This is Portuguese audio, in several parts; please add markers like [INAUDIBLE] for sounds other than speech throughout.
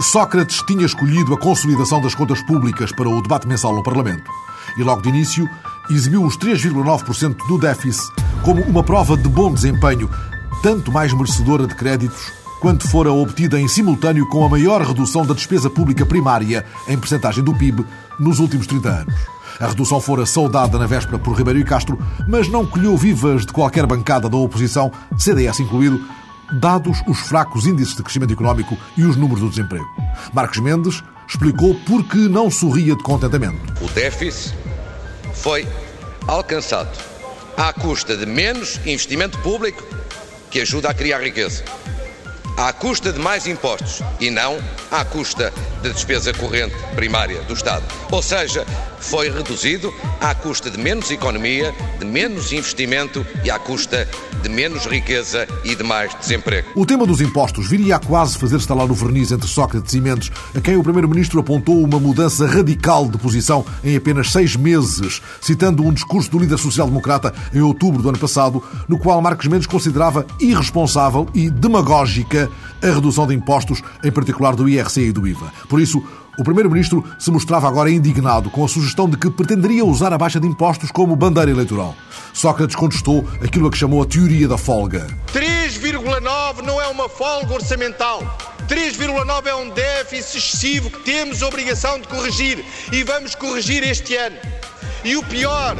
Sócrates tinha escolhido a consolidação das contas públicas para o debate mensal no Parlamento e, logo de início, exibiu os 3,9% do déficit como uma prova de bom desempenho, tanto mais merecedora de créditos quanto fora obtida em simultâneo com a maior redução da despesa pública primária em percentagem do PIB nos últimos 30 anos. A redução fora saudada na véspera por Ribeiro e Castro, mas não colheu vivas de qualquer bancada da oposição, CDS incluído, dados os fracos índices de crescimento económico e os números do desemprego. Marcos Mendes explicou por que não sorria de contentamento. O déficit foi alcançado à custa de menos investimento público que ajuda a criar riqueza, à custa de mais impostos e não à custa da despesa corrente primária do Estado. Ou seja, foi reduzido à custa de menos economia, de menos investimento e à custa de menos riqueza e de mais desemprego. O tema dos impostos viria a quase fazer estalar o verniz entre Sócrates e Mendes, a quem o Primeiro-Ministro apontou uma mudança radical de posição em apenas seis meses, citando um discurso do líder social-democrata em outubro do ano passado, no qual Marcos Mendes considerava irresponsável e demagógica a redução de impostos, em particular do IRC e do IVA. Por isso, o Primeiro-Ministro se mostrava agora indignado com a sugestão de que pretenderia usar a baixa de impostos como bandeira eleitoral. Sócrates contestou aquilo a que chamou a teoria da folga. 3,9 não é uma folga orçamental. 3,9 é um déficit excessivo que temos obrigação de corrigir e vamos corrigir este ano. E o pior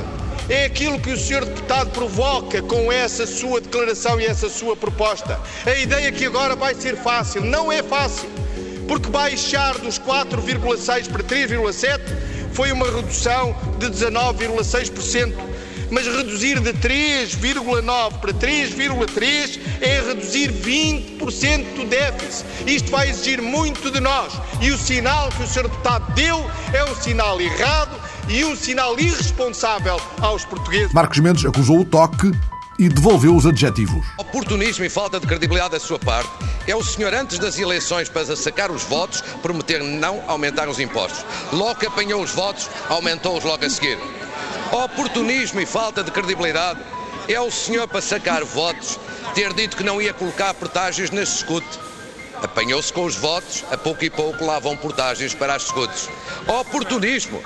é aquilo que o senhor deputado provoca com essa sua declaração e essa sua proposta. A ideia que agora vai ser fácil. Não é fácil porque baixar dos 4,6 para 3,7 foi uma redução de 19,6%. Mas reduzir de 3,9 para 3,3 é reduzir 20% do déficit. Isto vai exigir muito de nós. E o sinal que o Sr. Deputado deu é um sinal errado e um sinal irresponsável aos portugueses. Marcos Mendes acusou o toque e devolveu os adjetivos. Oportunismo e falta de credibilidade da sua parte é o senhor, antes das eleições, para sacar os votos, prometer não aumentar os impostos. Logo que apanhou os votos, aumentou-os logo a seguir. Oportunismo e falta de credibilidade é o senhor, para sacar votos, ter dito que não ia colocar portagens nas escute. Apanhou-se com os votos, a pouco e pouco lá vão portagens para as escutes. Oportunismo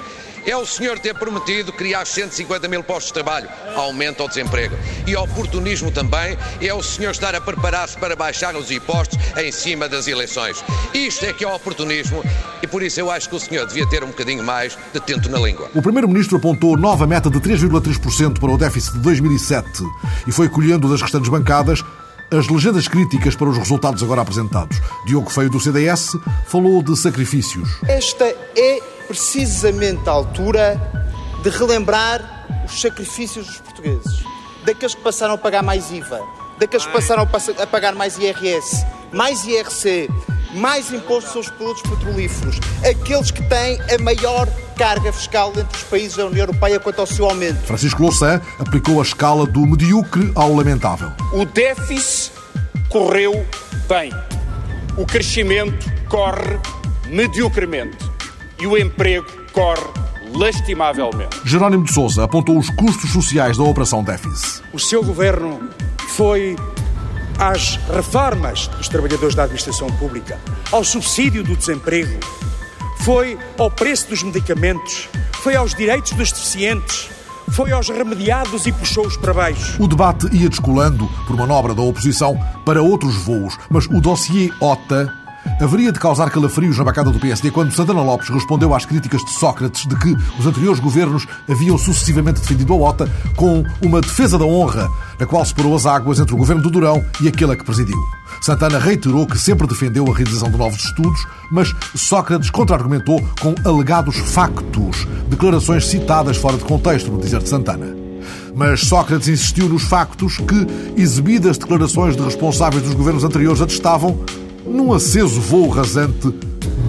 é o senhor ter prometido criar 150 mil postos de trabalho, aumenta o desemprego. E oportunismo também é o senhor estar a preparar-se para baixar os impostos em cima das eleições. Isto é que é oportunismo e por isso eu acho que o senhor devia ter um bocadinho mais de tento na língua. O Primeiro-Ministro apontou nova meta de 3,3% para o déficit de 2007 e foi colhendo das restantes bancadas as legendas críticas para os resultados agora apresentados. Diogo Feio, do CDS, falou de sacrifícios. Esta é precisamente a altura de relembrar os sacrifícios dos portugueses. Daqueles que passaram a pagar mais IVA, daqueles que passaram a pagar mais IRS, mais IRC, mais impostos sobre os produtos petrolíferos, aqueles que têm a maior carga fiscal entre os países da União Europeia quanto ao seu aumento. Francisco Louçã aplicou a escala do medíocre ao lamentável. O déficit correu bem. O crescimento corre mediocremente e o emprego corre lastimavelmente. Jerónimo de Sousa apontou os custos sociais da Operação Déficit. O seu governo foi às reformas dos trabalhadores da administração pública, ao subsídio do desemprego, foi ao preço dos medicamentos, foi aos direitos dos deficientes, foi aos remediados e puxou-os para baixo. O debate ia descolando, por manobra da oposição, para outros voos, mas o dossiê OTA haveria de causar calafrios na bancada do PSD quando Santana Lopes respondeu às críticas de Sócrates de que os anteriores governos haviam sucessivamente defendido a OTA com uma defesa da honra, na qual separou as águas entre o governo do Durão e aquele a que presidiu. Santana reiterou que sempre defendeu a realização de novos estudos, mas Sócrates contra-argumentou com alegados factos, declarações citadas fora de contexto, no dizer de Santana. Mas Sócrates insistiu nos factos que exibidas declarações de responsáveis dos governos anteriores atestavam num aceso voo rasante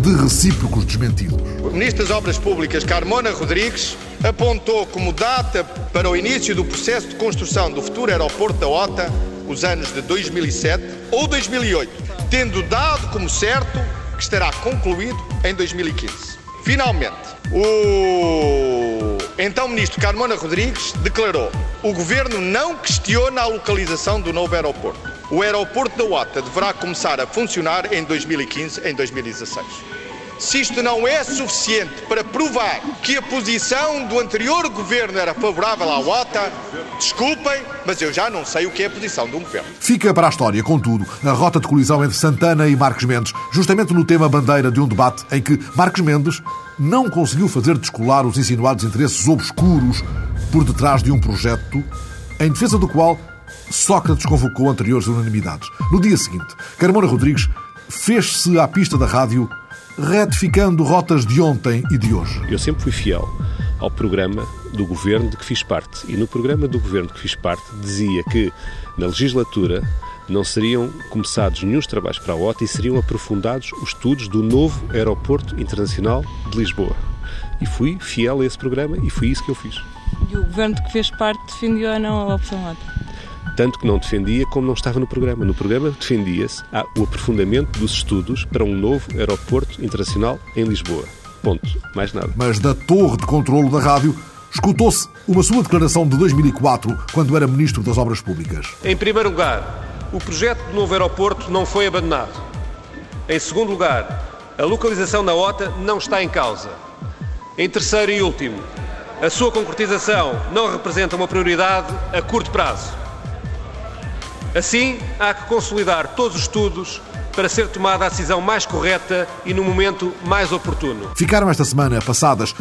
de recíprocos desmentidos. O Ministro das Obras Públicas, Carmona Rodrigues, apontou como data para o início do processo de construção do futuro aeroporto da OTA os anos de 2007 ou 2008, tendo dado como certo que estará concluído em 2015. Finalmente, o então Ministro Carmona Rodrigues declarou: o Governo não questiona a localização do novo aeroporto. O aeroporto da OTA deverá começar a funcionar em 2015, em 2016. Se isto não é suficiente para provar que a posição do anterior governo era favorável à OTA, desculpem, mas eu já não sei o que é a posição um governo. Fica para a história, contudo, a rota de colisão entre Santana e Marcos Mendes, justamente no tema bandeira de um debate em que Marcos Mendes não conseguiu fazer descolar os insinuados interesses obscuros por detrás de um projeto em defesa do qual Sócrates convocou anteriores unanimidades. No dia seguinte, Carmona Rodrigues fez-se à pista da rádio retificando rotas de ontem e de hoje. Eu sempre fui fiel ao programa do governo de que fiz parte. E no programa do governo de que fiz parte dizia que na legislatura não seriam começados nenhum trabalhos para a OTA e seriam aprofundados os estudos do novo Aeroporto Internacional de Lisboa. E fui fiel a esse programa e foi isso que eu fiz. E o governo de que fez parte defendia ou não a opção OTA? Tanto que não defendia como não estava no programa. No programa defendia-se o aprofundamento dos estudos para um novo aeroporto internacional em Lisboa. Ponto. Mais nada. Mas da torre de controlo da rádio escutou-se uma sua declaração de 2004, quando era Ministro das Obras Públicas. Em primeiro lugar, o projeto do novo aeroporto não foi abandonado. Em segundo lugar, a localização da OTA não está em causa. Em terceiro e último, a sua concretização não representa uma prioridade a curto prazo. Assim, há que consolidar todos os estudos para ser tomada a decisão mais correta e no momento mais oportuno. Ficaram esta semana passadas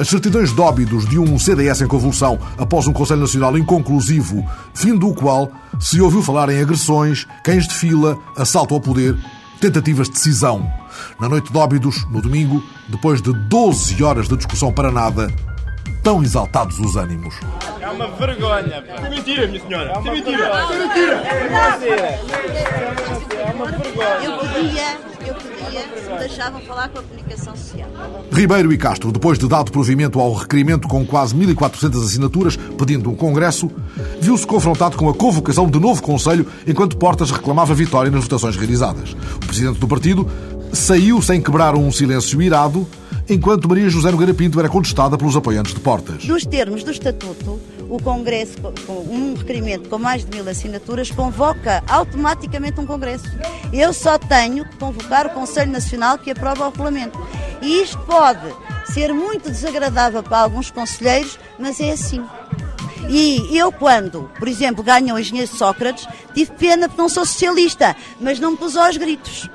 as certidões de óbidos de um CDS em convulsão após um Conselho Nacional inconclusivo, fim do qual se ouviu falar em agressões, cães de fila, assalto ao poder, tentativas de decisão. Na noite de óbidos, no domingo, depois de 12 horas de discussão para nada, tão exaltados os ânimos. É uma vergonha. Pá. É mentira, minha senhora. É uma é mentira. É mentira. É uma vergonha. Eu podia, eu podia, se me deixavam falar com a comunicação social. Ribeiro e Castro, depois de dado provimento ao requerimento com quase 1.400 assinaturas pedindo um congresso, viu-se confrontado com a convocação de novo Conselho enquanto Portas reclamava vitória nas votações realizadas. O presidente do partido saiu sem quebrar um silêncio irado enquanto Maria José Nogueira Pinto era contestada pelos apoiantes de Portas. Nos termos do Estatuto, o Congresso, com um requerimento com mais de mil assinaturas, convoca automaticamente um Congresso. Eu só tenho que convocar o Conselho Nacional que aprova o regulamento. E isto pode ser muito desagradável para alguns conselheiros, mas é assim. E eu, quando, por exemplo, ganho o engenheiro Sócrates, tive pena porque não sou socialista, mas não me pus aos gritos.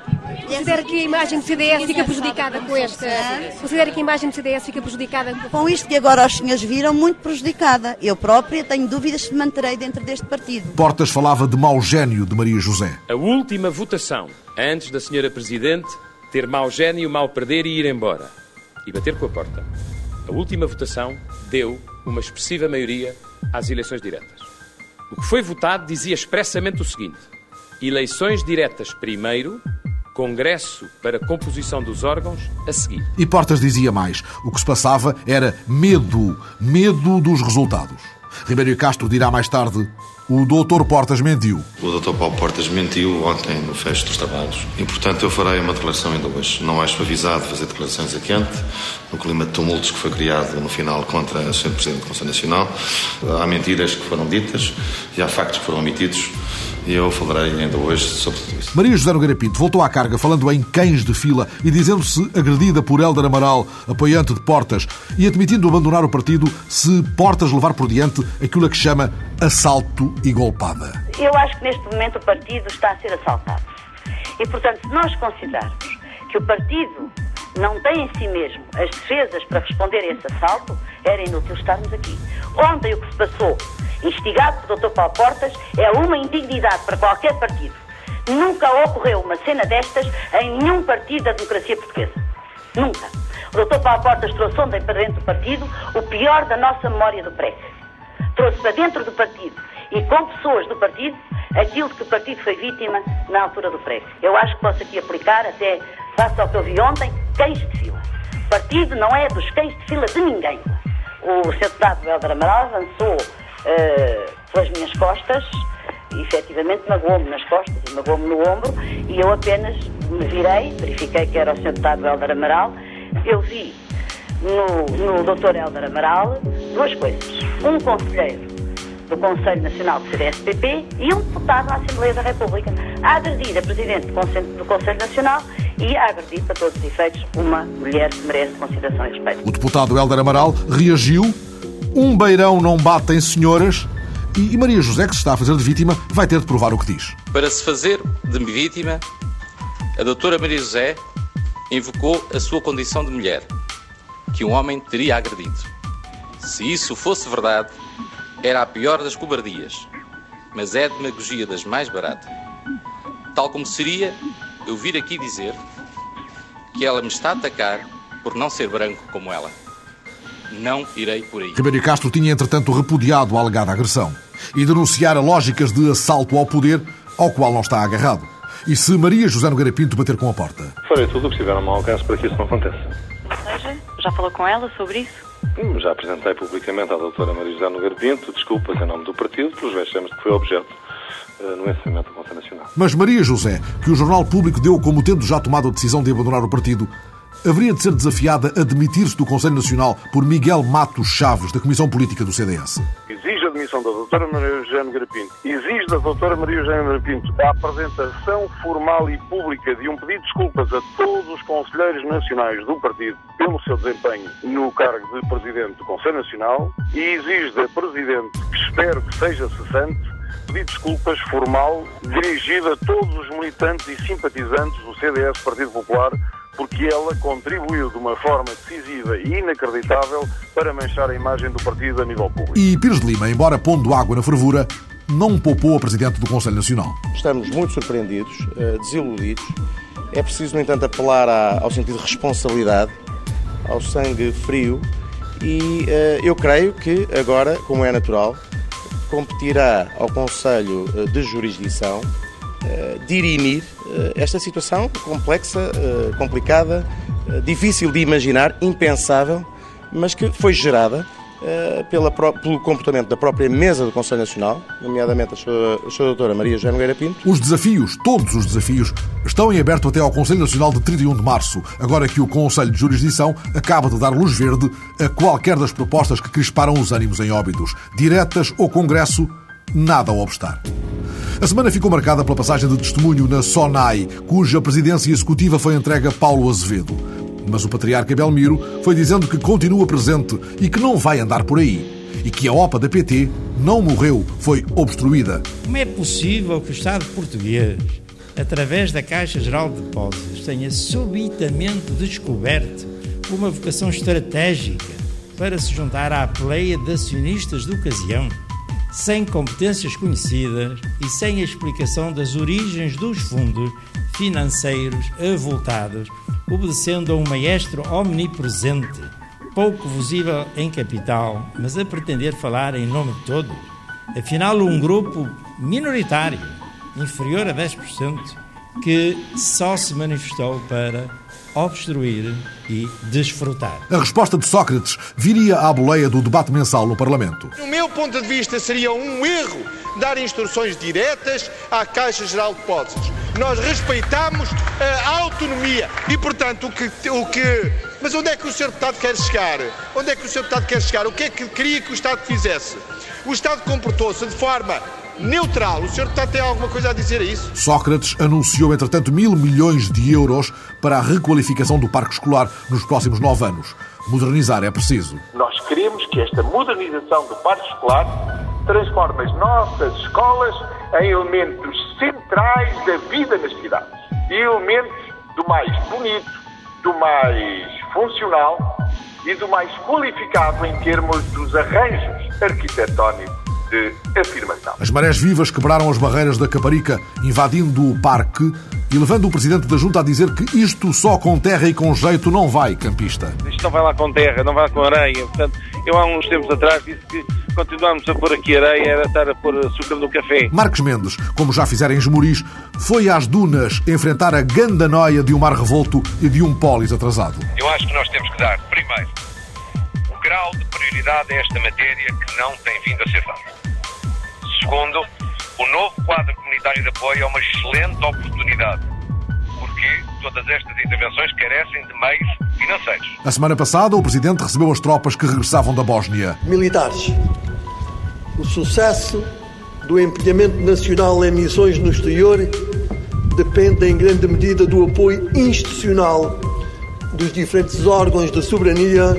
Considera que a imagem do CDS fica prejudicada com esta? Considera que a imagem do CDS fica prejudicada? Com isto que agora os senhores viram, muito prejudicada. Eu própria tenho dúvidas se me manterei dentro deste partido. Portas falava de mau gênio de Maria José. A última votação, antes da senhora Presidente ter mau gênio, mal perder e ir embora. E bater com a porta. A última votação deu uma expressiva maioria às eleições diretas. O que foi votado dizia expressamente o seguinte: eleições diretas primeiro, Congresso para composição dos órgãos a seguir. E Portas dizia mais: o que se passava era medo, medo dos resultados. Ribeiro Castro dirá mais tarde: o doutor Portas mentiu. O doutor Paulo Portas mentiu ontem no fecho dos trabalhos e, portanto, eu farei uma declaração ainda hoje. Não acho avisado fazer declarações a quente, no clima de tumultos que foi criado no final contra o Sr. Presidente do Conselho Nacional. Há mentiras que foram ditas e há factos que foram omitidos e eu falarei ainda hoje sobre tudo isso. Maria José Nogueira Pinto voltou à carga falando em cães de fila e dizendo-se agredida por Helder Amaral, apoiante de Portas, e admitindo abandonar o partido se Portas levar por diante aquilo a que chama assalto e golpada. Eu acho que neste momento o partido está a ser assaltado. E, portanto, se nós considerarmos que o partido não tem em si mesmo as defesas para responder a esse assalto, era inútil estarmos aqui. Ontem o que se passou instigado por Dr. Paulo Portas, é uma indignidade para qualquer partido. Nunca ocorreu uma cena destas em nenhum partido da democracia portuguesa. Nunca. O Dr. Paulo Portas trouxe ontem para dentro do partido o pior da nossa memória do pré. trouxe para dentro do partido e com pessoas do partido aquilo que o partido foi vítima na altura do prego. Eu acho que posso aqui aplicar, até face ao que eu vi ontem, cães de fila. O partido não é dos cães de fila de ninguém. O Sr. Deputado Helder Amaral avançou uh, pelas minhas costas efetivamente magoou-me nas costas e magoou-me no ombro e eu apenas me virei, verifiquei que era o Sr. Deputado Helder Amaral, eu vi no, no Dr. Helder Amaral duas coisas. Um conselheiro do Conselho Nacional do CDSPP e um deputado na Assembleia da República a agredir a Presidente do Conselho, do Conselho Nacional e a agredir, para todos os efeitos, uma mulher que merece consideração e respeito. O deputado Helder Amaral reagiu. Um beirão não bate em senhoras. E Maria José, que se está a fazer de vítima, vai ter de provar o que diz. Para se fazer de vítima, a doutora Maria José invocou a sua condição de mulher, que um homem teria agredido. Se isso fosse verdade, era a pior das cobardias, mas é a demagogia das mais baratas. Tal como seria eu vir aqui dizer que ela me está a atacar por não ser branco como ela. Não irei por aí. Ribeiro Castro tinha, entretanto, repudiado a alegada agressão e denunciara lógicas de assalto ao poder ao qual não está agarrado. E se Maria José Nogueira Pinto bater com a porta? Farei tudo o que estiver ao meu alcance para que isso não aconteça. Ou seja, já falou com ela sobre isso? Hum, já apresentei publicamente à doutora Maria José Nogueira Pinto desculpas em nome do partido pelos vexames que foi objeto uh, no encerramento do Conselho Nacional. Mas Maria José, que o Jornal Público deu como tendo já tomado a decisão de abandonar o partido, haveria de ser desafiada a demitir-se do Conselho Nacional por Miguel Matos Chaves, da Comissão Política do CDS. Exige a demissão da doutora Maria José Nogueira Pinto. Exige da doutora Maria José Nogueira Pinto a apresentação formal e pública de um pedido de desculpas a todos os conselheiros nacionais do partido pelo seu desempenho no cargo de Presidente do Conselho Nacional e exige da Presidente, que espero que seja cessante, pedido de desculpas formal dirigido a todos os militantes e simpatizantes do CDS Partido Popular porque ela contribuiu de uma forma decisiva e inacreditável para manchar a imagem do partido a nível público. E Pires de Lima, embora pondo água na fervura, não poupou a Presidente do Conselho Nacional. Estamos muito surpreendidos, eh, desiludidos. É preciso, no entanto, apelar ao sentido de responsabilidade, ao sangue frio e eh, eu creio que agora, como é natural, competirá ao Conselho eh, de Jurisdição dirimir esta situação complexa, complicada, difícil de imaginar, impensável, mas que foi gerada pela, pelo comportamento da própria mesa do Conselho Nacional, nomeadamente a sua, a sua doutora Maria Joana Nogueira Pinto. Os desafios, todos os desafios, estão em aberto até ao Conselho Nacional de 31 de março, agora que o Conselho de Jurisdição acaba de dar luz verde a qualquer das propostas que crisparam os ânimos em óbitos, diretas ou Congresso, nada a obstar. A semana ficou marcada pela passagem de testemunho na SONAI, cuja presidência executiva foi entregue a Paulo Azevedo. Mas o patriarca Belmiro foi dizendo que continua presente e que não vai andar por aí. E que a OPA da PT não morreu, foi obstruída. Como é possível que o Estado português, através da Caixa Geral de Depósitos, tenha subitamente descoberto uma vocação estratégica para se juntar à pleia de acionistas de ocasião? Sem competências conhecidas e sem a explicação das origens dos fundos financeiros avultados, obedecendo a um maestro omnipresente, pouco visível em capital, mas a pretender falar em nome de todos. Afinal, um grupo minoritário, inferior a 10%, que só se manifestou para obstruir e desfrutar. A resposta de Sócrates viria à boleia do debate mensal no Parlamento. No meu ponto de vista, seria um erro dar instruções diretas à Caixa Geral de Depósitos. Nós respeitamos a autonomia e, portanto, o que, o que. Mas onde é que o Sr. Deputado quer chegar? Onde é que o Sr. Deputado quer chegar? O que é que queria que o Estado fizesse? O Estado comportou-se de forma neutral. O senhor está tem alguma coisa a dizer a isso? Sócrates anunciou, entretanto, mil milhões de euros para a requalificação do parque escolar nos próximos nove anos. Modernizar é preciso. Nós queremos que esta modernização do parque escolar transforme as nossas escolas em elementos centrais da vida nas cidades. E elementos do mais bonito, do mais funcional e do mais qualificado em termos dos arranjos arquitetónicos de afirmação. As marés vivas quebraram as barreiras da Caparica, invadindo o parque e levando o presidente da junta a dizer que isto só com terra e com jeito não vai, campista. Isto não vai lá com terra, não vai lá com areia. Portanto, eu há uns tempos atrás disse que continuarmos a pôr aqui areia era estar a pôr açúcar no café. Marcos Mendes, como já fizeram em Esmoriz, foi às dunas enfrentar a ganda noia de um mar revolto e de um pólis atrasado. Eu acho que nós temos que dar, primeiro, o grau de prioridade a esta matéria que não tem vindo a ser dado. Segundo, o novo quadro comunitário de apoio é uma excelente oportunidade, porque todas estas intervenções carecem de meios financeiros. A semana passada, o presidente recebeu as tropas que regressavam da Bósnia. Militares. O sucesso do empenhamento nacional em missões no exterior depende em grande medida do apoio institucional dos diferentes órgãos da soberania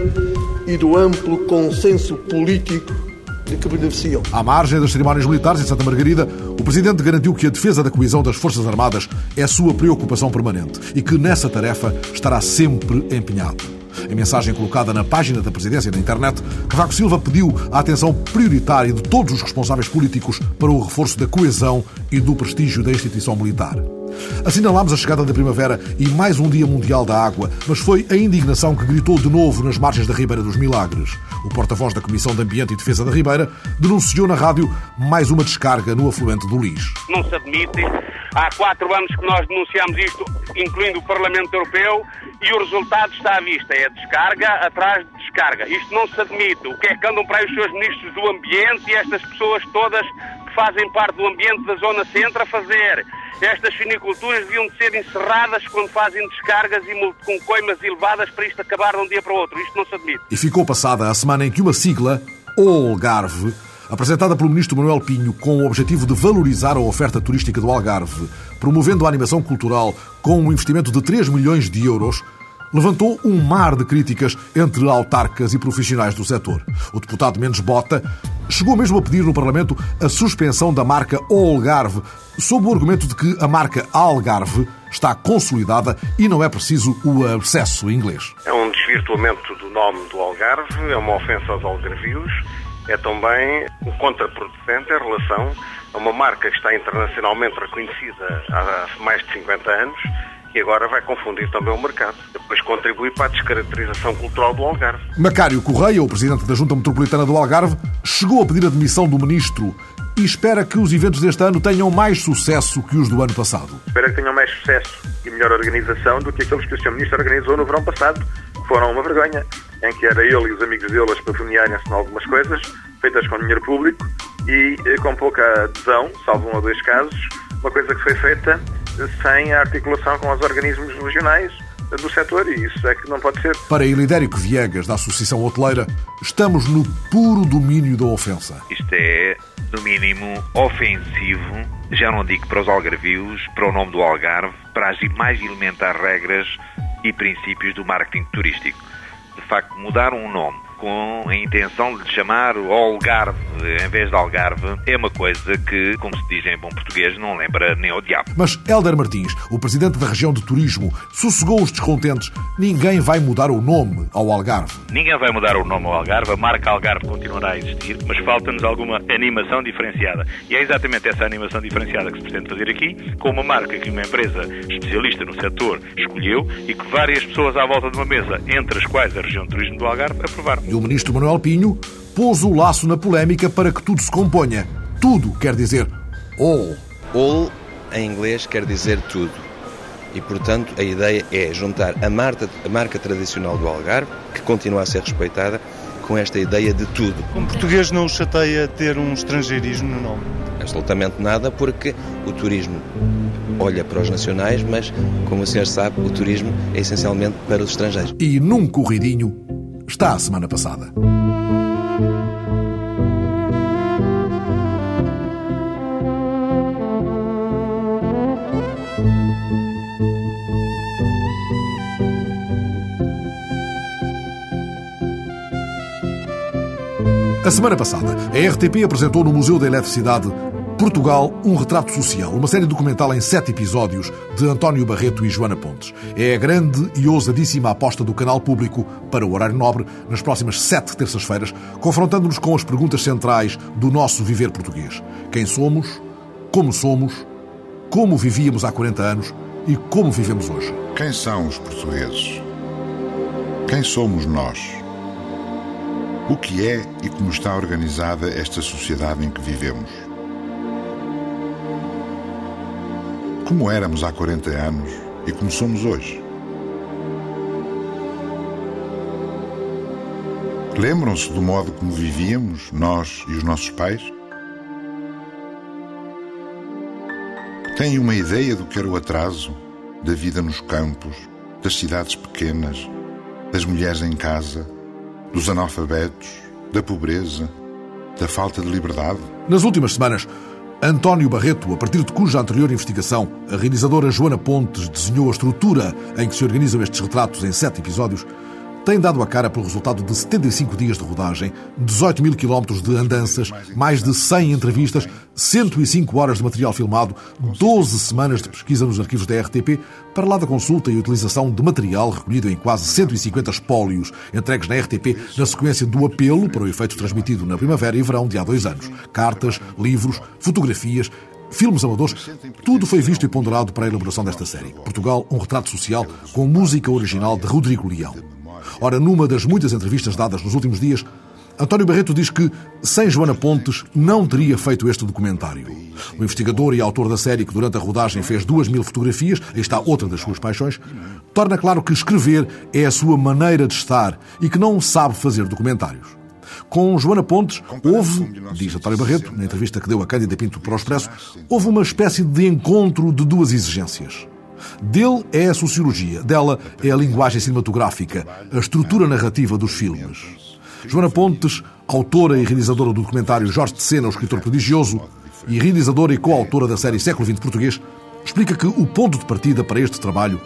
e do amplo consenso político que beneficiam. À margem das cerimónias militares em Santa Margarida, o Presidente garantiu que a defesa da coesão das Forças Armadas é sua preocupação permanente e que nessa tarefa estará sempre empenhado. Em mensagem colocada na página da Presidência na internet, Cavaco Silva pediu a atenção prioritária de todos os responsáveis políticos para o reforço da coesão e do prestígio da instituição militar. Assinalámos a chegada da primavera e mais um Dia Mundial da Água, mas foi a indignação que gritou de novo nas margens da Ribeira dos Milagres. O porta-voz da Comissão de Ambiente e Defesa da Ribeira denunciou na rádio mais uma descarga no afluente do lixo. Não se admite. Há quatro anos que nós denunciamos isto, incluindo o Parlamento Europeu, e o resultado está à vista. É descarga atrás de descarga. Isto não se admite. O que é que andam para aí os seus ministros do Ambiente e estas pessoas todas que fazem parte do ambiente da Zona Centro a fazer? Estas finiculturas deviam de ser encerradas quando fazem descargas e com coimas elevadas para isto acabar de um dia para o outro. Isto não se admite. E ficou passada a semana em que uma sigla, Algarve, apresentada pelo ministro Manuel Pinho com o objetivo de valorizar a oferta turística do Algarve, promovendo a animação cultural com um investimento de 3 milhões de euros, levantou um mar de críticas entre autarcas e profissionais do setor. O deputado Mendes Bota chegou mesmo a pedir no Parlamento a suspensão da marca Algarve, sob o argumento de que a marca Algarve está consolidada e não é preciso o abscesso em inglês. É um desvirtuamento do nome do Algarve, é uma ofensa aos algarvios, é também um contraproducente em relação a uma marca que está internacionalmente reconhecida há mais de 50 anos e agora vai confundir também o mercado. Depois contribui para a descaracterização cultural do Algarve. Macário Correia, o presidente da Junta Metropolitana do Algarve, chegou a pedir a demissão do ministro e espera que os eventos deste ano tenham mais sucesso que os do ano passado. Espera que tenham mais sucesso e melhor organização do que aqueles que o Sr. Ministro organizou no verão passado, que foram uma vergonha, em que era ele e os amigos dele a espafonearem-se em algumas coisas, feitas com dinheiro público e eh, com pouca adesão, salvo um ou dois casos, uma coisa que foi feita sem a articulação com os organismos regionais do setor e isso é que não pode ser. Para Ilidérico Viegas, da Associação Hoteleira, estamos no puro domínio da ofensa. Isto é, no mínimo, ofensivo, já não digo para os algarvios, para o nome do Algarve, para as mais elementar regras e princípios do marketing turístico. De facto, mudar um nome com a intenção de chamar o Algarve em vez de Algarve é uma coisa que, como se diz em bom português, não lembra nem ao diabo. Mas Helder Martins, o presidente da região de turismo, sossegou os descontentes. Ninguém vai mudar o nome ao Algarve. Ninguém vai mudar o nome ao Algarve. A marca Algarve continuará a existir, mas falta-nos alguma animação diferenciada. E é exatamente essa animação diferenciada que se pretende fazer aqui, com uma marca que uma empresa especialista no setor escolheu e que várias pessoas à volta de uma mesa, entre as quais a região de turismo do Algarve, aprovaram. E o ministro Manuel Pinho pôs o laço na polémica para que tudo se componha. Tudo quer dizer all. All, em inglês, quer dizer tudo. E, portanto, a ideia é juntar a marca, a marca tradicional do Algarve, que continua a ser respeitada, com esta ideia de tudo. Um português não o chateia ter um estrangeirismo no nome? Absolutamente nada, porque o turismo olha para os nacionais, mas, como o senhor sabe, o turismo é essencialmente para os estrangeiros. E num corridinho está a semana passada. A semana passada, a RTP apresentou no Museu da Eletricidade Portugal, um retrato social, uma série documental em sete episódios de António Barreto e Joana Pontes. É a grande e ousadíssima aposta do canal público para o horário nobre nas próximas sete terças-feiras, confrontando-nos com as perguntas centrais do nosso viver português. Quem somos? Como somos? Como vivíamos há 40 anos? E como vivemos hoje? Quem são os portugueses? Quem somos nós? O que é e como está organizada esta sociedade em que vivemos. Como éramos há 40 anos e como somos hoje. Lembram-se do modo como vivíamos, nós e os nossos pais? Têm uma ideia do que era o atraso da vida nos campos, das cidades pequenas, das mulheres em casa, dos analfabetos, da pobreza, da falta de liberdade? Nas últimas semanas, António Barreto, a partir de cuja anterior investigação a realizadora Joana Pontes desenhou a estrutura em que se organizam estes retratos em sete episódios, tem dado a cara pelo resultado de 75 dias de rodagem, 18 mil quilómetros de andanças, mais de 100 entrevistas, 105 horas de material filmado, 12 semanas de pesquisa nos arquivos da RTP, para lá da consulta e utilização de material recolhido em quase 150 espólios entregues na RTP na sequência do apelo para o efeito transmitido na primavera e verão de há dois anos. Cartas, livros, fotografias, filmes amadores, tudo foi visto e ponderado para a elaboração desta série. Portugal, um retrato social com música original de Rodrigo Leão. Ora, numa das muitas entrevistas dadas nos últimos dias, António Barreto diz que, sem Joana Pontes, não teria feito este documentário. O investigador e autor da série, que durante a rodagem fez duas mil fotografias, aí está outra das suas paixões, torna claro que escrever é a sua maneira de estar e que não sabe fazer documentários. Com Joana Pontes, houve, diz António Barreto, na entrevista que deu a Cândida Pinto para o Expresso, houve uma espécie de encontro de duas exigências. Dele é a sociologia, dela é a linguagem cinematográfica, a estrutura narrativa dos filmes. Joana Pontes, autora e realizadora do documentário Jorge de Sena, o escritor prodigioso, e realizadora e coautora da série Século XX Português, explica que o ponto de partida para este trabalho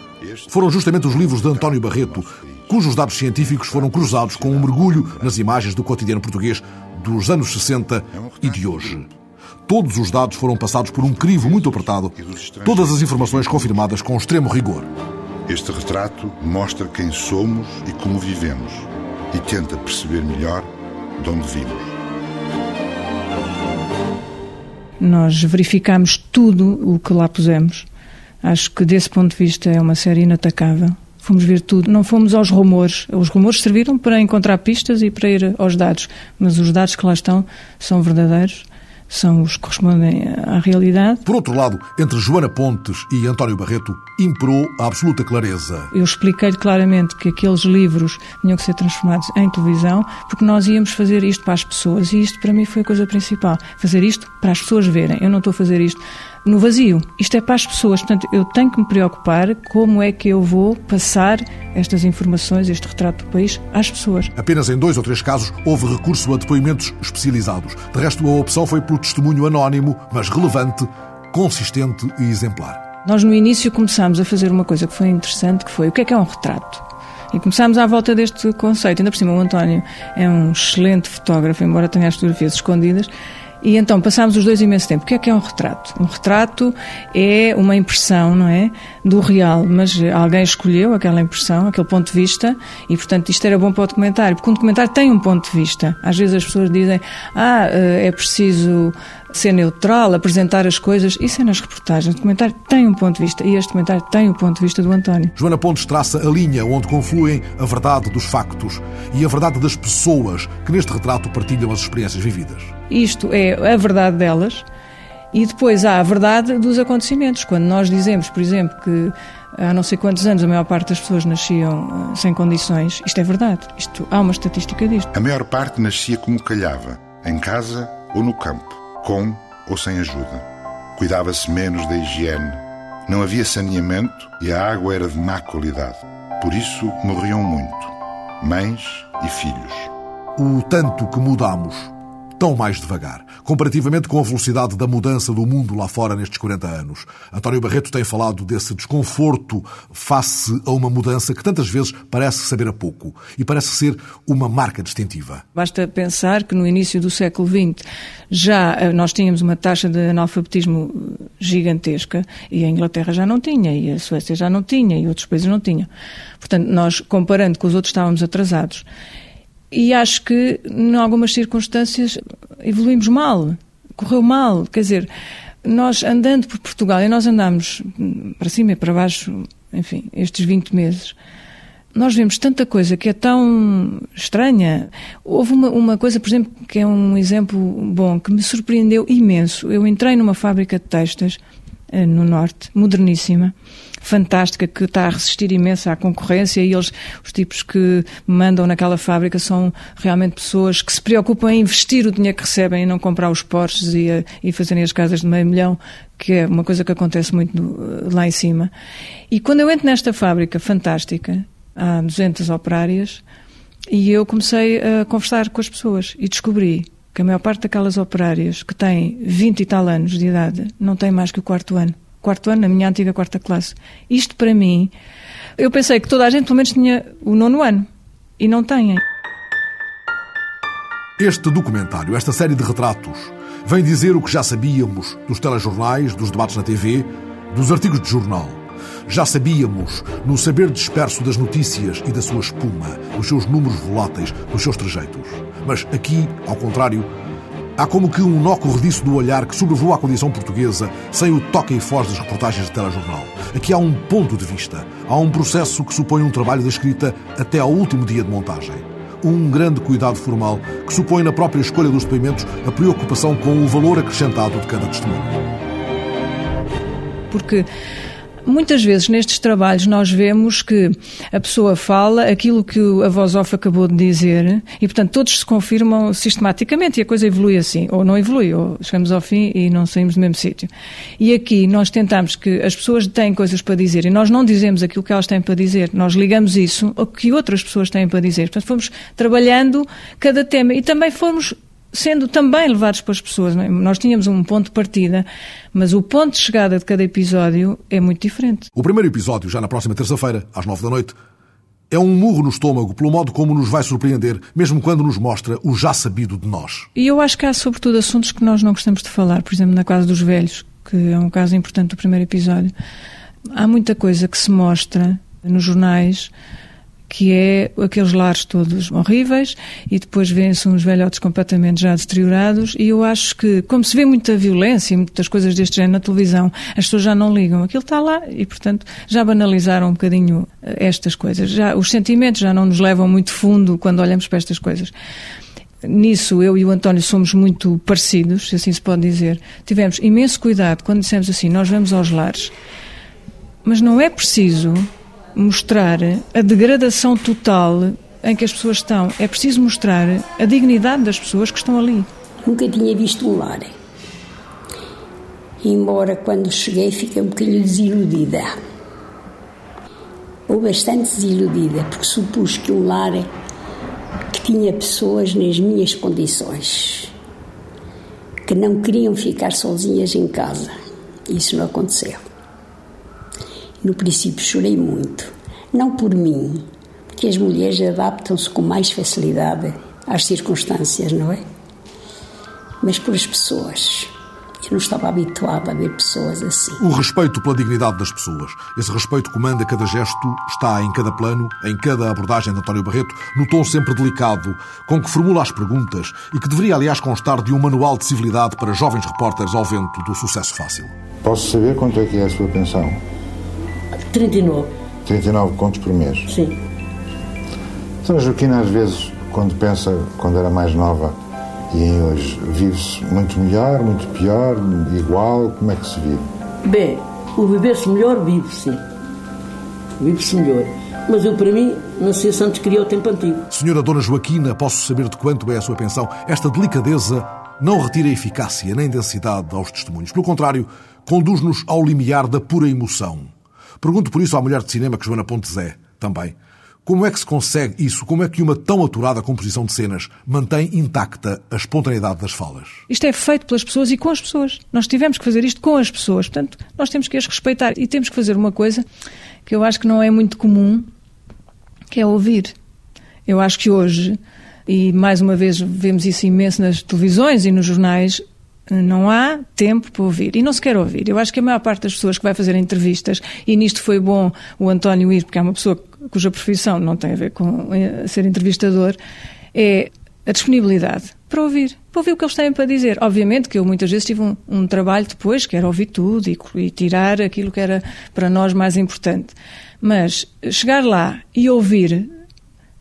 foram justamente os livros de António Barreto, cujos dados científicos foram cruzados com um mergulho nas imagens do cotidiano português dos anos 60 e de hoje. Todos os dados foram passados por um crivo muito apertado, todas as informações confirmadas com extremo rigor. Este retrato mostra quem somos e como vivemos e tenta perceber melhor de onde vimos. Nós verificamos tudo o que lá pusemos. Acho que desse ponto de vista é uma série inatacável. Fomos ver tudo, não fomos aos rumores. Os rumores serviram para encontrar pistas e para ir aos dados, mas os dados que lá estão são verdadeiros são os que correspondem à realidade. Por outro lado, entre Joana Pontes e António Barreto, imperou a absoluta clareza. Eu expliquei-lhe claramente que aqueles livros tinham que ser transformados em televisão, porque nós íamos fazer isto para as pessoas e isto para mim foi a coisa principal. Fazer isto para as pessoas verem. Eu não estou a fazer isto no vazio. Isto é para as pessoas, portanto, eu tenho que me preocupar como é que eu vou passar estas informações, este retrato do país, às pessoas. Apenas em dois ou três casos houve recurso a depoimentos especializados. De resto, a opção foi pelo testemunho anónimo, mas relevante, consistente e exemplar. Nós, no início, começámos a fazer uma coisa que foi interessante, que foi o que é que é um retrato? E começámos à volta deste conceito. Ainda por cima, o António é um excelente fotógrafo, embora tenha as fotografias escondidas, e então passámos os dois imenso tempo. O que é que é um retrato? Um retrato é uma impressão, não é? Do real, mas alguém escolheu aquela impressão, aquele ponto de vista, e portanto isto era bom para o documentário, porque um documentário tem um ponto de vista. Às vezes as pessoas dizem, ah, eh, é preciso ser neutral, apresentar as coisas. Isso é nas reportagens. O documentário tem um ponto de vista e este documentário tem o ponto de vista do António. Joana Pontes traça a linha onde confluem a verdade dos factos e a verdade das pessoas que neste retrato partilham as experiências vividas. Isto é a verdade delas e depois há a verdade dos acontecimentos. Quando nós dizemos, por exemplo, que há não sei quantos anos a maior parte das pessoas nasciam sem condições, isto é verdade. Isto, há uma estatística disto. A maior parte nascia como calhava, em casa ou no campo com ou sem ajuda. Cuidava-se menos da higiene. Não havia saneamento e a água era de má qualidade. Por isso morriam muito, mães e filhos. O tanto que mudamos tão mais devagar, comparativamente com a velocidade da mudança do mundo lá fora nestes 40 anos. António Barreto tem falado desse desconforto face a uma mudança que tantas vezes parece saber a pouco e parece ser uma marca distintiva. Basta pensar que no início do século XX já eh, nós tínhamos uma taxa de analfabetismo gigantesca e a Inglaterra já não tinha, e a Suécia já não tinha, e outros países não tinham. Portanto, nós, comparando com os outros, estávamos atrasados. E acho que, em algumas circunstâncias, evoluímos mal, correu mal. Quer dizer, nós andando por Portugal, e nós andamos para cima e para baixo, enfim, estes 20 meses, nós vemos tanta coisa que é tão estranha. Houve uma, uma, coisa, por exemplo, que é um exemplo bom, que me surpreendeu imenso. Eu entrei numa fábrica de textas eh, no Norte, moderníssima, fantástica, que está a resistir imenso à concorrência e eles, os tipos que mandam naquela fábrica são realmente pessoas que se preocupam em investir o dinheiro que recebem e não comprar os Porsches e, eh, e fazerem as casas de meio milhão, que é uma coisa que acontece muito no, lá em cima. E quando eu entro nesta fábrica fantástica, há 200 operárias, e eu comecei a conversar com as pessoas e descobri que a maior parte daquelas operárias que têm 20 e tal anos de idade não tem mais que o quarto ano. Quarto ano na minha antiga quarta classe. Isto para mim, eu pensei que toda a gente pelo menos tinha o nono ano e não têm. Este documentário, esta série de retratos, vem dizer o que já sabíamos dos telejornais, dos debates na TV, dos artigos de jornal já sabíamos no saber disperso das notícias e da sua espuma, dos seus números voláteis, dos seus trejeitos. Mas aqui, ao contrário, há como que um nó corrediço do olhar que sobrevoa a condição portuguesa sem o toque e foz das reportagens de telejornal. Aqui há um ponto de vista, há um processo que supõe um trabalho de escrita até ao último dia de montagem um grande cuidado formal que supõe na própria escolha dos depoimentos a preocupação com o valor acrescentado de cada testemunho. Porque Muitas vezes nestes trabalhos nós vemos que a pessoa fala aquilo que a voz off acabou de dizer e, portanto, todos se confirmam sistematicamente e a coisa evolui assim, ou não evolui, ou chegamos ao fim e não saímos do mesmo sítio. E aqui nós tentamos que as pessoas têm coisas para dizer e nós não dizemos aquilo que elas têm para dizer, nós ligamos isso ao que outras pessoas têm para dizer. Portanto, fomos trabalhando cada tema e também fomos sendo também levados pelas pessoas. É? Nós tínhamos um ponto de partida, mas o ponto de chegada de cada episódio é muito diferente. O primeiro episódio, já na próxima terça-feira, às nove da noite, é um murro no estômago pelo modo como nos vai surpreender, mesmo quando nos mostra o já sabido de nós. E eu acho que há, sobretudo, assuntos que nós não gostamos de falar. Por exemplo, na casa dos velhos, que é um caso importante do primeiro episódio. Há muita coisa que se mostra nos jornais que é aqueles lares todos horríveis e depois vêem-se uns velhotes completamente já deteriorados e eu acho que, como se vê muita violência e muitas coisas deste género na televisão, as pessoas já não ligam. Aquilo está lá e, portanto, já banalizaram um bocadinho eh, estas coisas. Já, os sentimentos já não nos levam muito fundo quando olhamos para estas coisas. Nisso, eu e o António somos muito parecidos, se assim se pode dizer. Tivemos imenso cuidado quando dissemos assim: nós vamos aos lares, mas não é preciso mostrar a degradação total em que as pessoas estão. É preciso mostrar a dignidade das pessoas que estão ali. Nunca tinha visto um lar. Embora quando cheguei fiquei um bocadinho desiludida. Ou bastante desiludida, porque supus que um lar que tinha pessoas nas minhas condições, que não queriam ficar sozinhas em casa. Isso não aconteceu. No princípio chorei muito, não por mim, porque as mulheres adaptam-se com mais facilidade às circunstâncias, não é? Mas por as pessoas. Eu não estava habituada a ver pessoas assim. O respeito pela dignidade das pessoas. Esse respeito comanda cada gesto, está em cada plano, em cada abordagem de António Barreto, no tom sempre delicado, com que formula as perguntas e que deveria, aliás, constar de um manual de civilidade para jovens repórteres ao vento do sucesso fácil. Posso saber quanto é que é a sua pensão? 39. 39 contos por mês? Sim. Então, Joaquina, às vezes, quando pensa, quando era mais nova e em hoje, vive-se muito melhor, muito pior, igual? Como é que se vive? Bem, o viver-se melhor vive, sim. Vive-se melhor. Mas eu, para mim, se antes queria o tempo antigo. Senhora Dona Joaquina, posso saber de quanto é a sua pensão? Esta delicadeza não retira eficácia nem densidade aos testemunhos. Pelo contrário, conduz-nos ao limiar da pura emoção. Pergunto por isso à mulher de cinema que Joana Pontes é, também. Como é que se consegue isso? Como é que uma tão aturada composição de cenas mantém intacta a espontaneidade das falas? Isto é feito pelas pessoas e com as pessoas. Nós tivemos que fazer isto com as pessoas. Portanto, nós temos que as respeitar e temos que fazer uma coisa que eu acho que não é muito comum, que é ouvir. Eu acho que hoje, e mais uma vez vemos isso imenso nas televisões e nos jornais, não há tempo para ouvir. E não se quer ouvir. Eu acho que a maior parte das pessoas que vai fazer entrevistas, e nisto foi bom o António ir, porque é uma pessoa cuja profissão não tem a ver com eh, ser entrevistador, é a disponibilidade para ouvir. para ouvir o que eles têm para dizer. Obviamente que eu muitas vezes tive um, um trabalho depois, que era ouvir tudo e, e tirar aquilo que era para nós mais importante. Mas chegar lá e ouvir,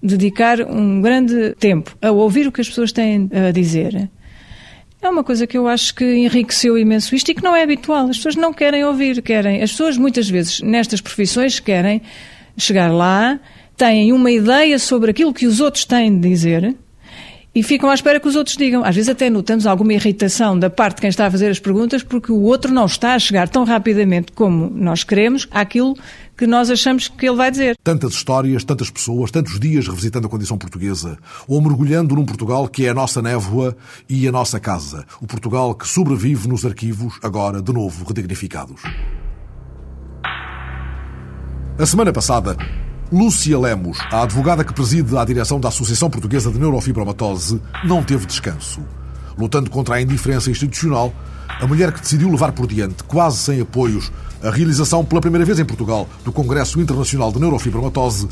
dedicar um grande tempo a ouvir o que as pessoas têm a dizer, é uma coisa que eu acho que enriqueceu imenso isto e que não é habitual. As pessoas não querem ouvir, querem. As pessoas muitas vezes nestas profissões querem chegar lá, têm uma ideia sobre aquilo que os outros têm de dizer e ficam à espera que os outros digam. Às vezes até notamos alguma irritação da parte de quem está a fazer as perguntas porque o outro não está a chegar tão rapidamente como nós queremos àquilo que nós achamos que ele vai dizer. Tantas histórias, tantas pessoas, tantos dias revisitando a condição portuguesa, ou mergulhando num Portugal que é a nossa névoa e a nossa casa. O Portugal que sobrevive nos arquivos, agora de novo redignificados. A semana passada, Lúcia Lemos, a advogada que preside a direção da Associação Portuguesa de Neurofibromatose, não teve descanso. Lutando contra a indiferença institucional, a mulher que decidiu levar por diante, quase sem apoios, a realização pela primeira vez em Portugal do Congresso Internacional de Neurofibromatose,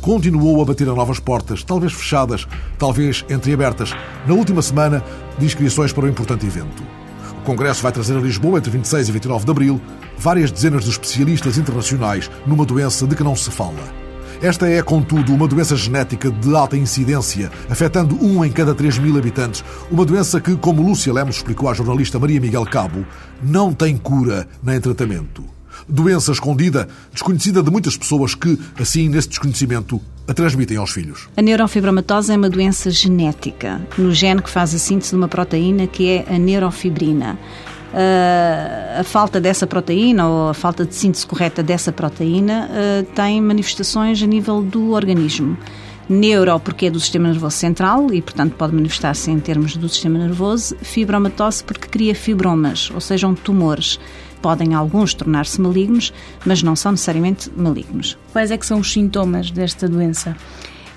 continuou a bater a novas portas, talvez fechadas, talvez entreabertas, na última semana de inscrições para o importante evento. O Congresso vai trazer a Lisboa, entre 26 e 29 de abril, várias dezenas de especialistas internacionais numa doença de que não se fala esta é, contudo, uma doença genética de alta incidência, afetando um em cada 3 mil habitantes. Uma doença que, como Lúcia Lemos explicou à jornalista Maria Miguel Cabo, não tem cura nem tratamento. Doença escondida, desconhecida de muitas pessoas que, assim, nesse desconhecimento, a transmitem aos filhos. A neurofibromatose é uma doença genética, no gene que faz a síntese de uma proteína que é a neurofibrina. Uh, a falta dessa proteína ou a falta de síntese correta dessa proteína uh, tem manifestações a nível do organismo. Neuro, porque é do sistema nervoso central e, portanto, pode manifestar-se em termos do sistema nervoso. Fibromatose, porque cria fibromas, ou sejam, tumores. Podem alguns tornar-se malignos, mas não são necessariamente malignos. Quais é que são os sintomas desta doença?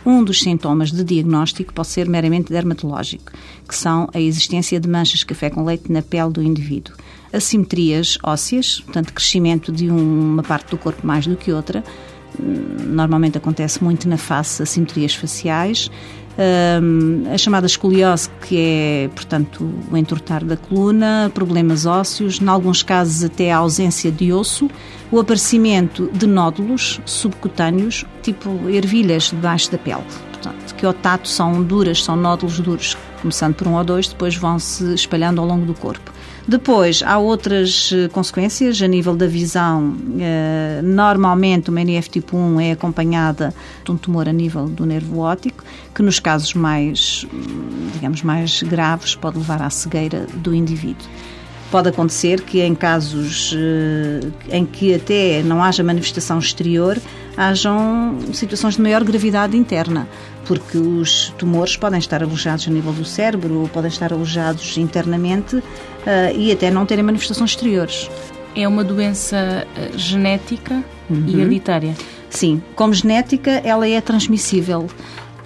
Um dos sintomas de diagnóstico pode ser meramente dermatológico, que são a existência de manchas café com leite na pele do indivíduo, assimetrias ósseas, portanto, crescimento de uma parte do corpo mais do que outra, normalmente acontece muito na face, assimetrias faciais, a chamada escoliose, que é, portanto, o entortar da coluna, problemas ósseos, em alguns casos até a ausência de osso, o aparecimento de nódulos subcutâneos, tipo ervilhas debaixo da pele. Portanto, que ao tato são duras, são nódulos duros, começando por um ou dois, depois vão se espalhando ao longo do corpo. Depois, há outras eh, consequências a nível da visão. Eh, normalmente, uma NF tipo 1 é acompanhada de um tumor a nível do nervo óptico, que nos casos mais, hum, digamos, mais graves pode levar à cegueira do indivíduo. Pode acontecer que em casos eh, em que até não haja manifestação exterior, hajam situações de maior gravidade interna, porque os tumores podem estar alojados a nível do cérebro, ou podem estar alojados internamente eh, e até não terem manifestações exteriores. É uma doença eh, genética uhum. e hereditária? Sim, como genética, ela é transmissível.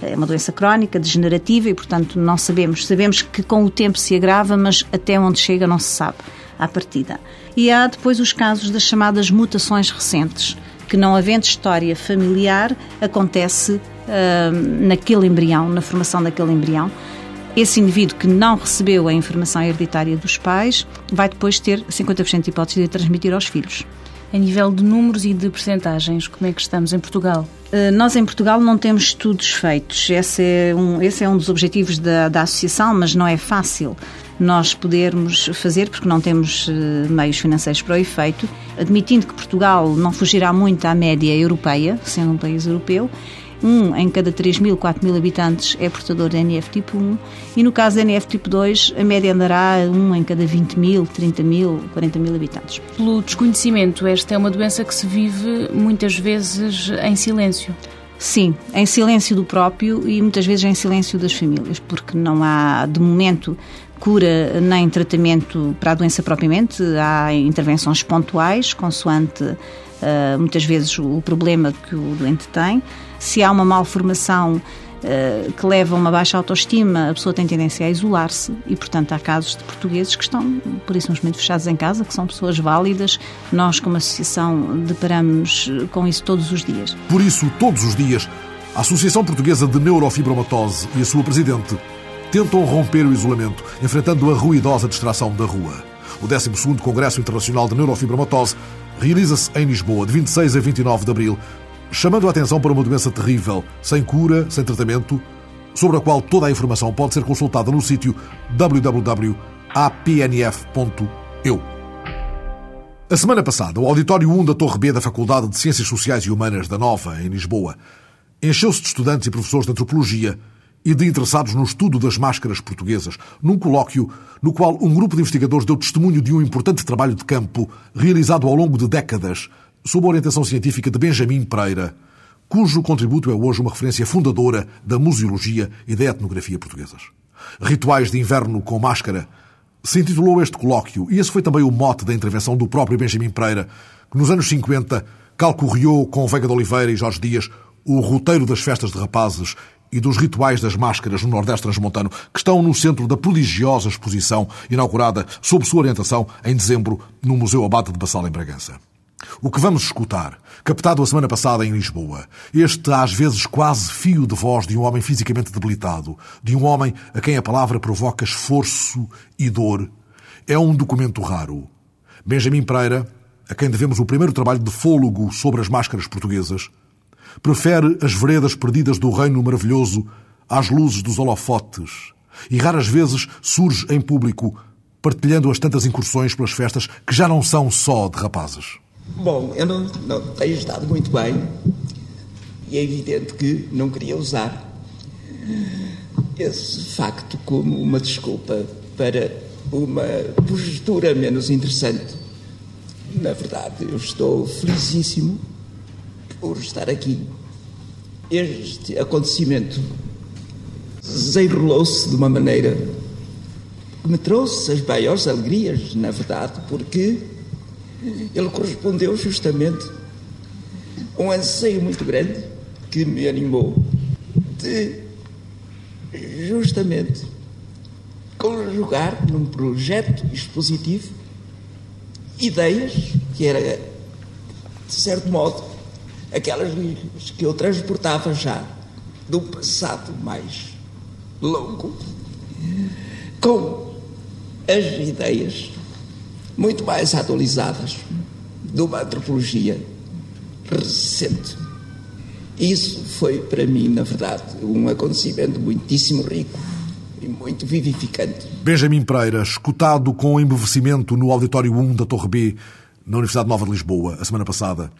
É uma doença crónica, degenerativa e, portanto, não sabemos. Sabemos que com o tempo se agrava, mas até onde chega não se sabe à partida. E há depois os casos das chamadas mutações recentes, que não havendo história familiar, acontece uh, naquele embrião, na formação daquele embrião. Esse indivíduo que não recebeu a informação hereditária dos pais vai depois ter 50% de hipótese de transmitir aos filhos. A nível de números e de percentagens, como é que estamos em Portugal? Eh, nós em Portugal não temos estudos feitos. Esse é um, esse é um dos objetivos da, da associação, mas não é fácil nós podermos fazer, porque não temos eh, meios financeiros para o efeito, admitindo que Portugal não fugirá muito à média europeia, sendo um país europeu, um em cada 3 mil, 4 mil habitantes é portador de NF tipo 1 e no caso da NF tipo 2 a média andará a um em cada 20 mil, 30 mil, 40 mil habitantes. Pelo desconhecimento, esta é uma doença que se vive muitas vezes em silêncio. Sim, em silêncio do próprio e muitas vezes em silêncio das famílias, porque não há, de momento, cura nem tratamento para a doença propriamente, há intervenções pontuais, consoante uh, muitas vezes o problema que o doente tem. Se há uma malformação uh, que leva a uma baixa autoestima, a pessoa tem tendência a isolar-se e, portanto, há casos de portugueses que estão, por isso, simplesmente fechados em casa, que são pessoas válidas. Nós, como associação, deparamos com isso todos os dias. Por isso, todos os dias, a Associação Portuguesa de Neurofibromatose e a sua presidente tentam romper o isolamento, enfrentando a ruidosa distração da rua. O 12º Congresso Internacional de Neurofibromatose realiza-se em Lisboa de 26 a 29 de abril, chamando a atenção para uma doença terrível, sem cura, sem tratamento, sobre a qual toda a informação pode ser consultada no sítio www.apnf.eu. A semana passada, o Auditório 1 da Torre B da Faculdade de Ciências Sociais e Humanas da Nova, em Lisboa, encheu-se de estudantes e professores de antropologia e de interessados no estudo das máscaras portuguesas, num colóquio no qual um grupo de investigadores deu testemunho de um importante trabalho de campo realizado ao longo de décadas sob a orientação científica de Benjamin Pereira, cujo contributo é hoje uma referência fundadora da museologia e da etnografia portuguesas. Rituais de inverno com máscara se intitulou este colóquio, e esse foi também o mote da intervenção do próprio Benjamin Pereira, que nos anos 50 calcorreou com Veiga de Oliveira e Jorge Dias o roteiro das festas de rapazes e dos rituais das máscaras no Nordeste Transmontano, que estão no centro da prodigiosa exposição inaugurada sob sua orientação em dezembro no Museu Abate de Bassal em Bragança. O que vamos escutar, captado a semana passada em Lisboa, este às vezes quase fio de voz de um homem fisicamente debilitado, de um homem a quem a palavra provoca esforço e dor, é um documento raro. Benjamin Pereira, a quem devemos o primeiro trabalho de fôlego sobre as máscaras portuguesas, prefere as veredas perdidas do reino maravilhoso às luzes dos holofotes e raras vezes surge em público partilhando as tantas incursões pelas festas que já não são só de rapazes. Bom, eu não, não tenho estado muito bem e é evidente que não queria usar esse facto como uma desculpa para uma postura menos interessante. Na verdade, eu estou felicíssimo por estar aqui. Este acontecimento desenrolou-se de uma maneira que me trouxe as maiores alegrias, na verdade, porque ele correspondeu justamente a um anseio muito grande que me animou de justamente conjugar num projeto expositivo ideias que era, de certo modo, aquelas que eu transportava já do passado mais longo, com as ideias muito mais atualizadas de uma antropologia recente. Isso foi para mim, na verdade, um acontecimento muitíssimo rico e muito vivificante. Benjamin Pereira, escutado com embevecimento no Auditório 1 da Torre B, na Universidade Nova de Lisboa, a semana passada,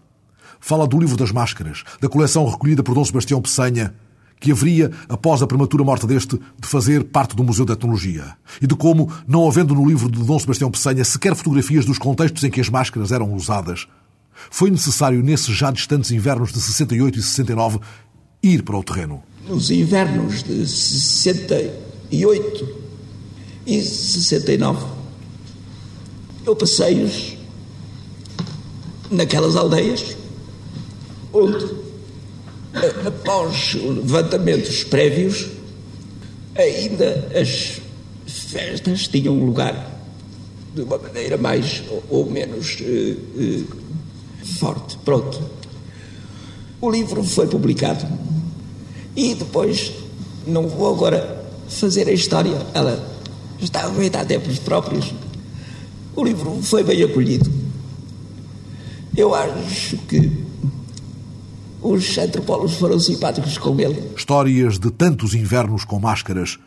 fala do livro das máscaras, da coleção recolhida por Dom Sebastião Peçanha que haveria, após a prematura morte deste, de fazer parte do Museu de Etnologia. E de como, não havendo no livro de Dom Sebastião Peçanha sequer fotografias dos contextos em que as máscaras eram usadas, foi necessário, nesses já distantes invernos de 68 e 69, ir para o terreno. Nos invernos de 68 e 69, eu passei-os naquelas aldeias onde após levantamentos prévios, ainda as festas tinham lugar de uma maneira mais ou menos uh, uh, forte. Pronto. O livro foi publicado e depois, não vou agora fazer a história, ela está feita a tempos próprios. O livro foi bem acolhido. Eu acho que os antropólogos foram simpáticos com ele. Histórias de tantos invernos com máscaras,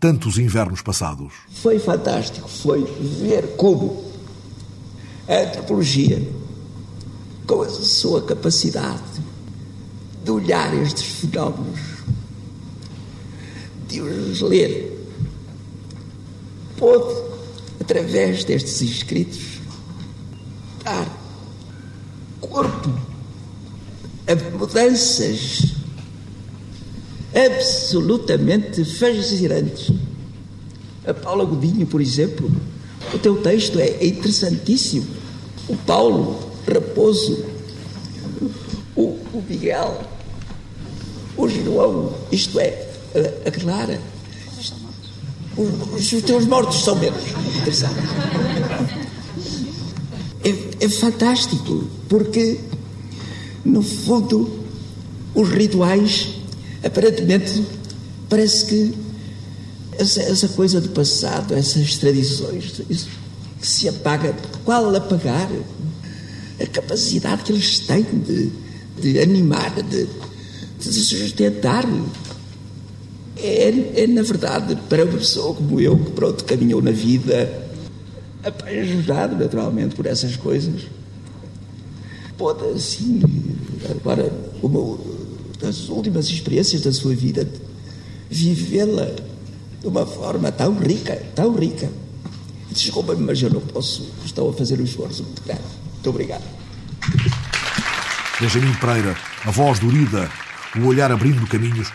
tantos invernos passados. Foi fantástico, foi ver como a antropologia, com a sua capacidade de olhar estes fenómenos, de os ler, pôde, através destes escritos, dar corpo mudanças absolutamente fascinantes. A Paula Godinho, por exemplo, o teu texto é interessantíssimo. O Paulo Raposo, o, o Miguel, o João, isto é, a, a Clara. Os, os teus mortos são menos interessantes. É, é fantástico, porque no fundo, os rituais, aparentemente, parece que essa, essa coisa do passado, essas tradições, isso que se apaga. Qual apagar? A capacidade que eles têm de, de animar, de, de sustentar. É, é, na verdade, para uma pessoa como eu, que pronto caminhou na vida, apaixonado naturalmente por essas coisas, pode assim, agora, uma das últimas experiências da sua vida, vivê-la de uma forma tão rica, tão rica. Desculpa-me, mas eu não posso. Estou a fazer um esforço muito grande. Muito obrigado. Benjamin Pereira, a voz dorida, o olhar abrindo caminhos,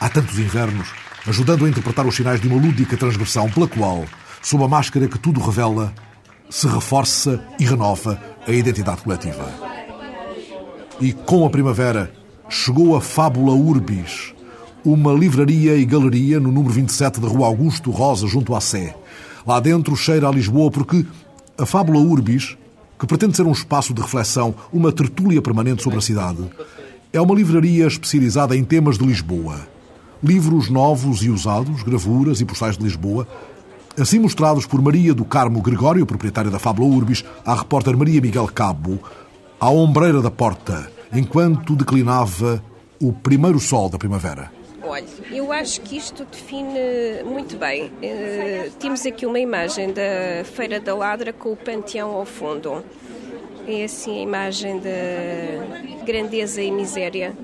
há tantos invernos, ajudando a interpretar os sinais de uma lúdica transgressão pela qual, sob a máscara que tudo revela, se reforça e renova a identidade coletiva. E com a primavera chegou a Fábula Urbis, uma livraria e galeria no número 27 da Rua Augusto Rosa, junto à Sé. Lá dentro cheira a Lisboa porque a Fábula Urbis, que pretende ser um espaço de reflexão, uma tertúlia permanente sobre a cidade, é uma livraria especializada em temas de Lisboa. Livros novos e usados, gravuras e postais de Lisboa, assim mostrados por Maria do Carmo Gregório, proprietária da Fábula Urbis, à repórter Maria Miguel Cabo, à ombreira da porta, enquanto declinava o primeiro sol da primavera. Olha, eu acho que isto define muito bem. Uh, temos aqui uma imagem da Feira da Ladra com o panteão ao fundo. É assim a imagem da grandeza e miséria.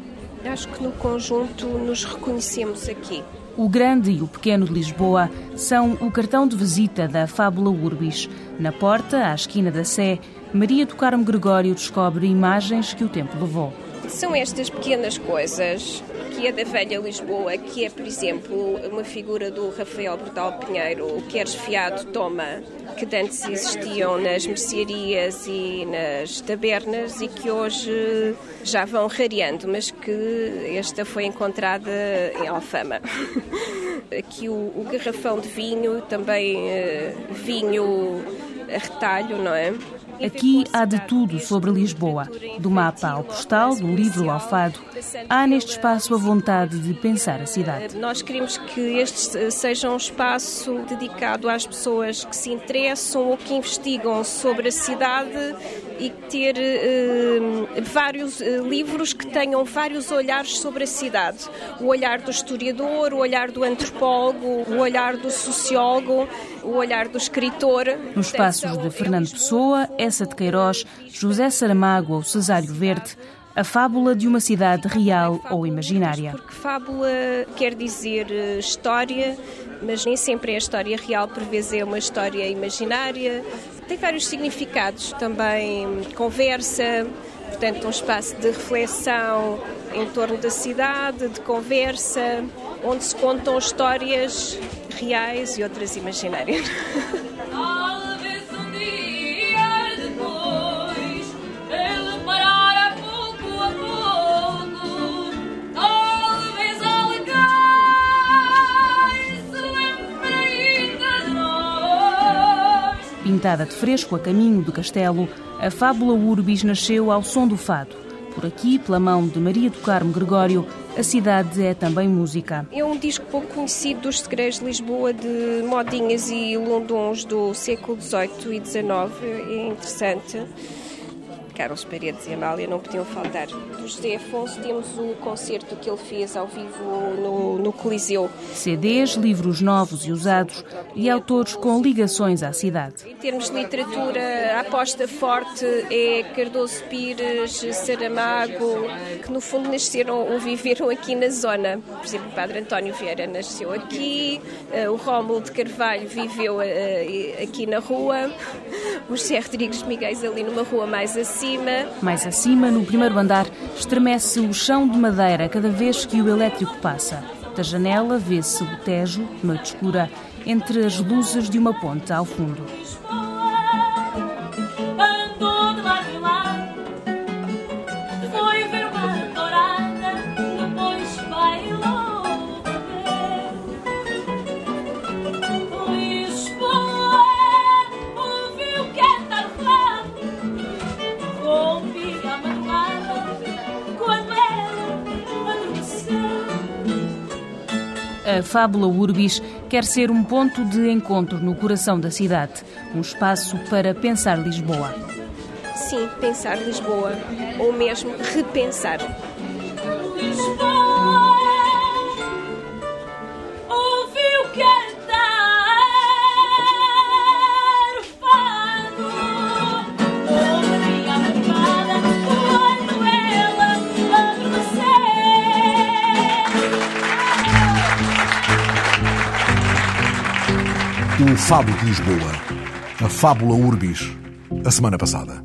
Acho que no conjunto nos reconhecemos aqui. O Grande e o Pequeno de Lisboa são o cartão de visita da Fábula Urbis. Na porta, à esquina da Sé, Maria do Carmo Gregório descobre imagens que o tempo levou. São estas pequenas coisas que é da velha Lisboa, que é, por exemplo, uma figura do Rafael Bordal Pinheiro, queres fiado, toma, que antes existiam nas mercearias e nas tabernas e que hoje já vão rareando, mas que esta foi encontrada em Alfama. [LAUGHS] Aqui o, o garrafão de vinho, também uh, vinho a retalho, não é? Aqui há de tudo sobre Lisboa, do mapa ao postal, do livro ao fado. Há neste espaço a vontade de pensar a cidade. Nós queremos que este seja um espaço dedicado às pessoas que se interessam ou que investigam sobre a cidade e ter uh, vários uh, livros que tenham vários olhares sobre a cidade. O olhar do historiador, o olhar do antropólogo, o olhar do sociólogo, o olhar do escritor. Nos passos de Fernando Pessoa, Essa de Queiroz, José Saramago ou Cesário Verde, a fábula de uma cidade real ou imaginária. Porque fábula quer dizer eh, história, mas nem sempre é a história real, por vezes é uma história imaginária. Tem vários significados também, conversa, portanto, um espaço de reflexão em torno da cidade, de conversa, onde se contam histórias reais e outras imaginárias. [LAUGHS] Pintada de fresco a caminho do castelo, a fábula Urbis nasceu ao som do fado. Por aqui, pela mão de Maria do Carmo Gregório, a cidade é também música. É um disco pouco conhecido dos segredos de Lisboa, de modinhas e lundons do século XVIII e XIX. É interessante. Carlos Paredes e Amália não podiam faltar. Do José Afonso temos o concerto que ele fez ao vivo no, no Coliseu. CDs, livros novos e usados e autores com ligações à cidade. Em termos de literatura, a aposta forte é Cardoso Pires, Saramago, que no fundo nasceram ou viveram aqui na zona. Por exemplo, o Padre António Vieira nasceu aqui, eh, o Rómulo de Carvalho viveu eh, aqui na rua, [LAUGHS] o José Rodrigues Miguel ali numa rua mais acima acima. Mais acima, no primeiro andar, estremece o chão de madeira cada vez que o elétrico passa. Da janela vê-se o Tejo, noite escura, entre as luzes de uma ponte ao fundo. A Fábula Urbis quer ser um ponto de encontro no coração da cidade, um espaço para pensar Lisboa. Sim, pensar Lisboa, ou mesmo repensar. O Fado de Lisboa. A Fábula Urbis. A semana passada.